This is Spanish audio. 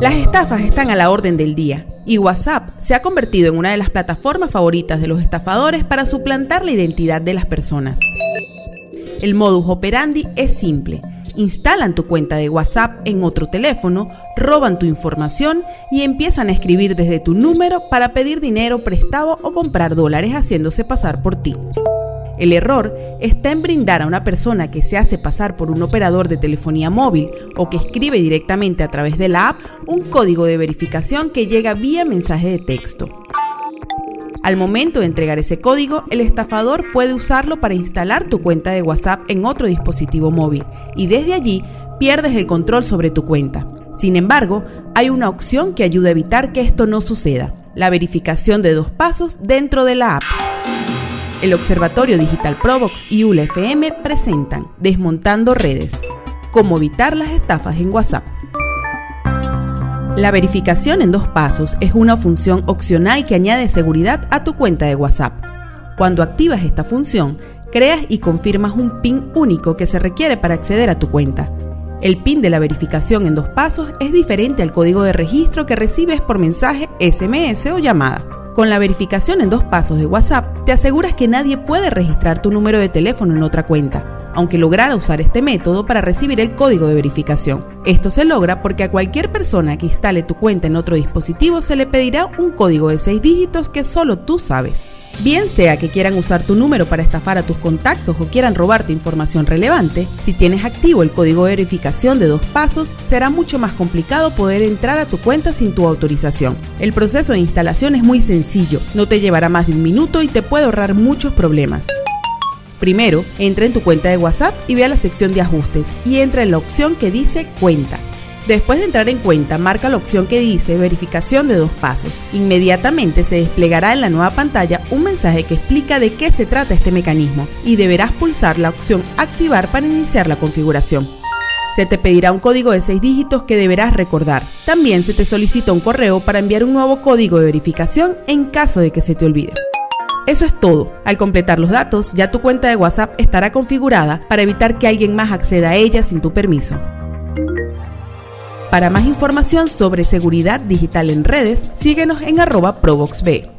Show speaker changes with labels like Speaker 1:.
Speaker 1: Las estafas están a la orden del día y WhatsApp se ha convertido en una de las plataformas favoritas de los estafadores para suplantar la identidad de las personas. El modus operandi es simple. Instalan tu cuenta de WhatsApp en otro teléfono, roban tu información y empiezan a escribir desde tu número para pedir dinero prestado o comprar dólares haciéndose pasar por ti. El error está en brindar a una persona que se hace pasar por un operador de telefonía móvil o que escribe directamente a través de la app un código de verificación que llega vía mensaje de texto. Al momento de entregar ese código, el estafador puede usarlo para instalar tu cuenta de WhatsApp en otro dispositivo móvil y desde allí pierdes el control sobre tu cuenta. Sin embargo, hay una opción que ayuda a evitar que esto no suceda, la verificación de dos pasos dentro de la app. El Observatorio Digital Provox y ULFM presentan Desmontando Redes. Cómo evitar las estafas en WhatsApp. La verificación en dos pasos es una función opcional que añade seguridad a tu cuenta de WhatsApp. Cuando activas esta función, creas y confirmas un PIN único que se requiere para acceder a tu cuenta. El PIN de la verificación en dos pasos es diferente al código de registro que recibes por mensaje, SMS o llamada. Con la verificación en dos pasos de WhatsApp, te aseguras que nadie puede registrar tu número de teléfono en otra cuenta, aunque lograra usar este método para recibir el código de verificación. Esto se logra porque a cualquier persona que instale tu cuenta en otro dispositivo se le pedirá un código de seis dígitos que solo tú sabes. Bien sea que quieran usar tu número para estafar a tus contactos o quieran robarte información relevante, si tienes activo el código de verificación de dos pasos, será mucho más complicado poder entrar a tu cuenta sin tu autorización. El proceso de instalación es muy sencillo, no te llevará más de un minuto y te puede ahorrar muchos problemas. Primero, entra en tu cuenta de WhatsApp y ve a la sección de ajustes y entra en la opción que dice cuenta. Después de entrar en cuenta, marca la opción que dice verificación de dos pasos. Inmediatamente se desplegará en la nueva pantalla un mensaje que explica de qué se trata este mecanismo y deberás pulsar la opción activar para iniciar la configuración. Se te pedirá un código de 6 dígitos que deberás recordar. También se te solicita un correo para enviar un nuevo código de verificación en caso de que se te olvide. Eso es todo. Al completar los datos, ya tu cuenta de WhatsApp estará configurada para evitar que alguien más acceda a ella sin tu permiso. Para más información sobre seguridad digital en redes, síguenos en arroba ProvoxB.